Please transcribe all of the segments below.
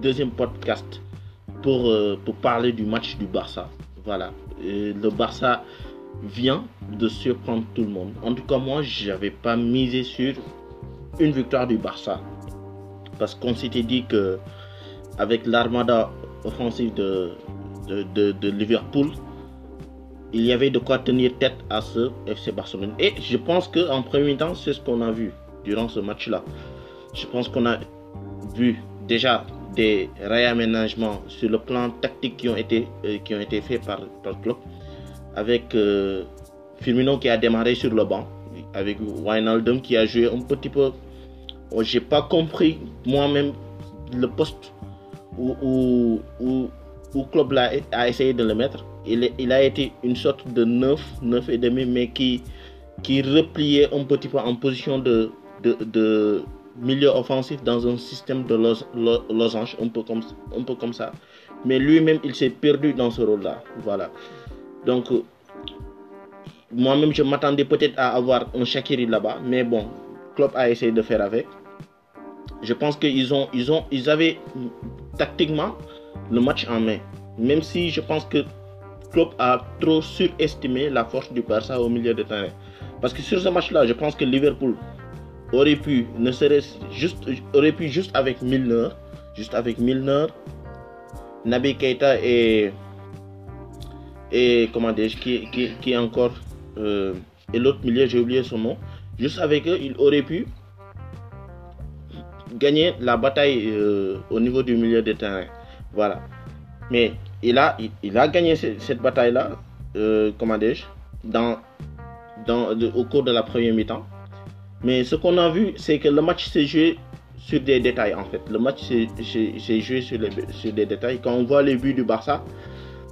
deuxième podcast pour, euh, pour parler du match du Barça. Voilà. le Barça vient de surprendre tout le monde. En tout cas, moi, j'avais pas misé sur une victoire du Barça. Parce qu'on s'était dit que avec l'armada offensive de, de, de, Liverpool, il y avait de quoi tenir tête à ce FC Barcelone. Et je pense qu'en premier temps, c'est ce qu'on a vu durant ce match-là. Je pense qu'on a vu déjà des réaménagements sur le plan tactique qui ont été, euh, qui ont été faits par, par club. Avec euh, Firmino qui a démarré sur le banc, avec Wijnaldum qui a joué un petit peu. Oh, j'ai pas compris moi-même le poste où, où, où, où club a, essayé de le mettre. Il, il, a été une sorte de 9, 9 et demi, mais qui, qui repliait un petit peu en position de milieu offensif dans un système de losange, un peu comme, un peu comme ça. Mais lui-même, il s'est perdu dans ce rôle-là. Voilà. Donc, moi-même, je m'attendais peut-être à avoir un Shakiri là-bas, mais bon, Klopp a essayé de faire avec. Je pense qu'ils ont, ils ont, ils avaient tactiquement le match en main. Même si je pense que Klopp a trop surestimé la force du Barça au milieu de terrain. Parce que sur ce match-là, je pense que Liverpool aurait pu, ne serait juste, aurait pu juste avec Milner, juste avec Milner, Nabi Keita et et comment dire, qui, qui, qui est encore euh, et l'autre milieu, j'ai oublié son nom. Juste avec eux, il aurait pu gagner la bataille euh, au niveau du milieu de terrain. Voilà. Mais il a, il, a gagné cette, bataille-là, euh, comment dis-je, dans, dans, au cours de la première mi-temps. Mais ce qu'on a vu, c'est que le match s'est joué sur des détails en fait. Le match s'est joué sur, les, des détails. Quand on voit les buts du Barça,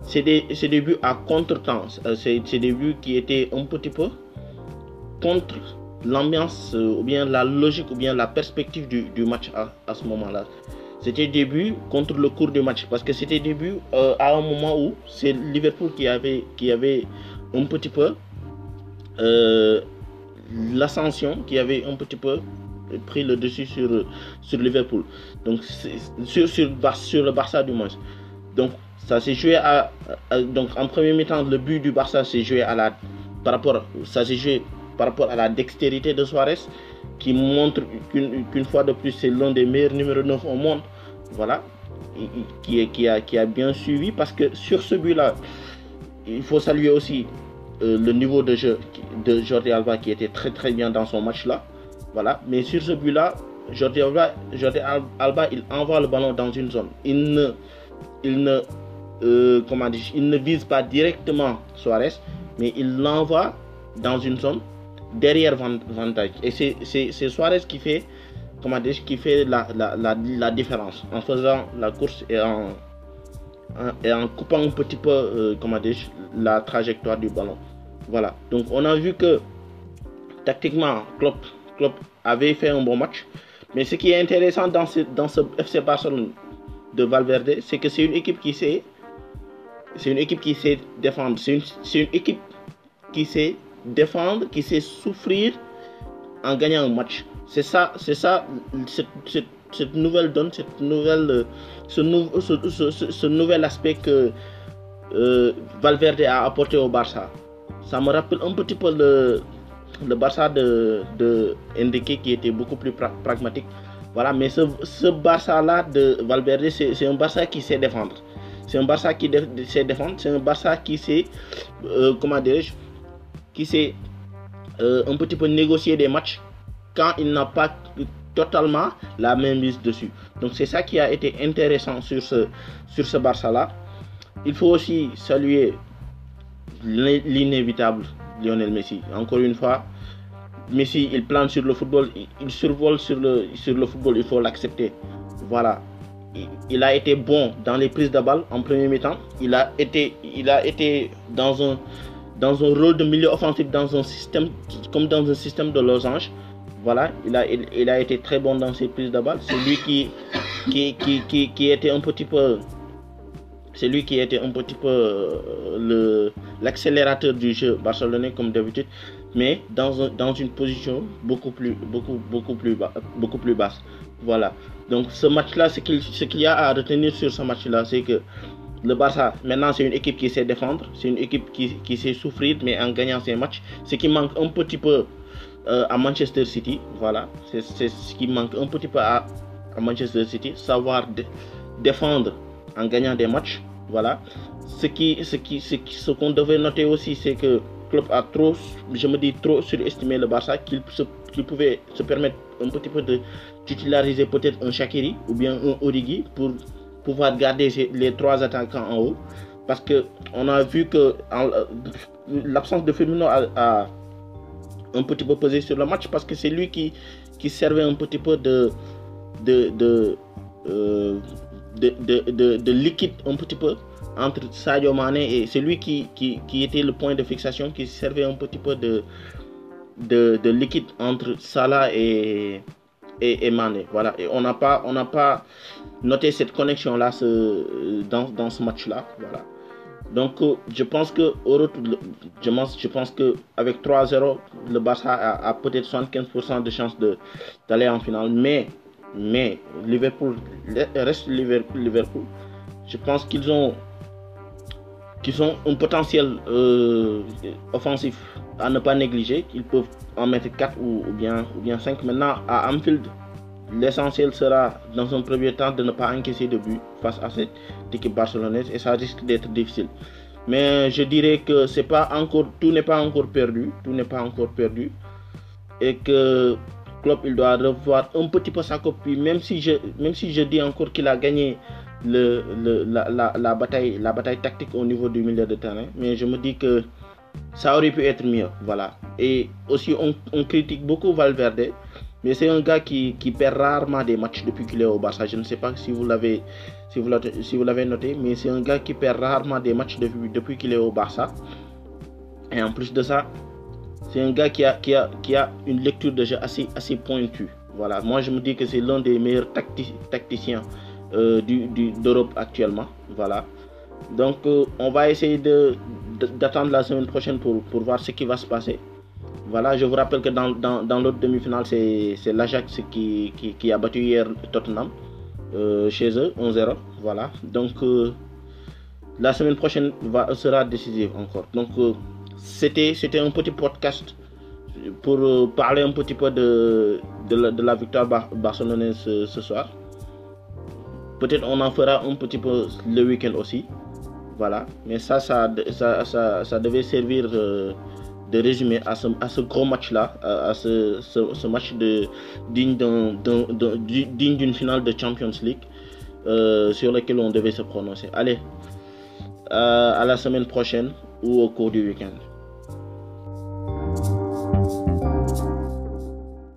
c'est des, des, buts à contre-temps. Euh, c'est des buts qui étaient un petit peu contre l'ambiance euh, ou bien la logique ou bien la perspective du, match à, à ce moment-là. C'était des buts contre le cours du match parce que c'était des buts euh, à un moment où c'est Liverpool qui avait, qui avait un petit peu l'ascension, qui avait un petit peu pris le dessus sur, sur Liverpool. Donc sur, sur, sur le Barça du moins. Donc ça s'est joué à, donc en premier mi-temps le but du Barça s'est joué à la par rapport ça s'est joué par rapport à la dextérité de Suarez qui montre qu'une fois de plus c'est l'un des meilleurs numéros 9 au monde voilà qui, qui, a, qui a bien suivi parce que sur ce but là il faut saluer aussi euh, le niveau de jeu de Jordi Alba qui était très très bien dans son match là voilà. Mais sur ce but là Jordi Alba, Jordi Alba il envoie le ballon dans une zone. Il ne il ne, euh, comment dire, il ne vise pas directement Suarez, mais il l'envoie dans une zone derrière Van, Et c'est Suarez qui fait, comment dire, qui fait la, la, la, différence en faisant la course et en, et en coupant un petit peu, euh, comment dire, la trajectoire du ballon. Voilà. Donc on a vu que tactiquement, Klopp, avait fait un bon match. Mais ce qui est intéressant dans ce, dans FC Barcelone, de Valverde, c'est que c'est une équipe qui sait, c'est une équipe qui sait défendre, c'est une, une, équipe qui sait défendre, qui sait souffrir en gagnant un match. C'est ça, c'est ça, cette, nouvelle donne, cette nouvelle, ce, ce, ce, ce nouvel aspect que euh, Valverde a apporté au Barça. Ça me rappelle un petit peu le, le Barça de, de Enrique qui était beaucoup plus pra pragmatique. Voilà, mais ce, ce Barça-là de Valverde, c'est un Barça qui sait défendre. C'est un Barça qui sait défendre, c'est un Barça qui sait, euh, comment dirais-je, qui sait euh, un petit peu négocier des matchs quand il n'a pas totalement la même mise dessus. Donc c'est ça qui a été intéressant sur ce, sur ce Barça-là. Il faut aussi saluer l'inévitable Lionel Messi. Encore une fois, Messi, il plante sur le football, il survole sur le, sur le football, il faut l'accepter. Voilà. Il a été bon dans les prises de balle en premier mi-temps. Il a été, il a été dans un, dans un rôle de milieu offensif, dans un système, comme dans un système de losange. Voilà, il a, il, a été très bon dans ses prises de balle. C'est lui qui, qui, qui, qui, était un petit peu c'est lui qui était un petit peu euh, l'accélérateur du jeu barcelonais comme d'habitude mais dans, dans une position beaucoup plus, beaucoup, beaucoup plus, beaucoup plus basse. Voilà. Donc ce match-là, ce qu'il y a à retenir sur ce match-là, c'est que le Barça, maintenant, c'est une équipe qui sait défendre, c'est une équipe qui, qui, sait souffrir, mais en gagnant ses matchs. Ce qui manque un petit peu euh, à Manchester City, voilà, c'est ce qui manque un petit peu à, Manchester City, savoir défendre en gagnant des matchs, voilà. Ce qui, ce qui, ce qu'on qu'on devait noter aussi, c'est que club a trop, je me dis trop surestimé le Barça, qu'il pouvait se permettre un petit peu de titulariser peut-être un Shakiri ou bien un Origi pour pouvoir garder les trois attaquants en haut. Parce que on a vu que euh, l'absence de Firmino a, un petit peu pesé sur le match parce que c'est lui qui, qui servait un petit peu de, de, de, euh, de, de, liquide un petit peu entre Sadio Mane et c'est lui qui, qui, qui, était le point de fixation qui servait un petit peu de, de, de liquide entre Salah et, et, Mane. Voilà. Et on n'a pas, on pas noté cette connexion là ce, dans, dans ce match là. Voilà. Donc euh, je pense que au retour, je pense, je pense que avec 3-0, le Barça a, peut-être 75% de chances d'aller en finale. Mais, mais Liverpool reste Liverpool. Liverpool. Je pense qu'ils ont qu'ils ont un potentiel euh, offensif à ne pas négliger. Ils peuvent en mettre 4 ou, bien, ou bien 5. Maintenant, à Anfield, l'essentiel sera dans un premier temps de ne pas encaisser de but face à cette équipe barcelonaise et ça risque d'être difficile. Mais je dirais que c'est pas encore, tout n'est pas encore perdu, tout n'est pas encore perdu et que Klopp il doit revoir un petit peu sa copie, même si je, même si je dis encore qu'il a gagné la, bataille, la bataille tactique au niveau du milieu de terrain, mais je me dis que ça aurait pu être mieux, voilà. Et aussi on critique beaucoup Valverde, mais c'est un gars qui, qui, perd rarement des matchs depuis qu'il est au Barça. Je ne sais pas si vous l'avez si vous noté, mais c'est un gars qui perd rarement des matchs depuis, depuis qu'il est au Barça. Et en plus de ça, c'est un gars qui a, qui, a, qui a une lecture de jeu assez, assez pointue. Voilà, moi je me dis que c'est l'un des meilleurs tacticiens euh, d'Europe actuellement. Voilà. Donc euh, on va essayer d'attendre la semaine prochaine pour, pour voir ce qui va se passer. Voilà, je vous rappelle que dans, dans, l'autre demi-finale, c'est l'Ajax qui, qui, a battu hier Tottenham euh, chez eux, 1-0. Voilà, donc euh, la semaine prochaine sera décisive encore. Donc euh, c'était un petit podcast pour parler un petit peu de, de, la, victoire barcelonaise ce, soir. Peut-être on en fera un petit peu le week-end aussi. Voilà, mais ça, ça, ça, ça, devait servir de résumer à ce, à ce gros match-là, à, ce, ce, match de, digne d'une finale de Champions League euh, sur lequel on devait se prononcer. Allez, euh, à la semaine prochaine ou au cours du week-end.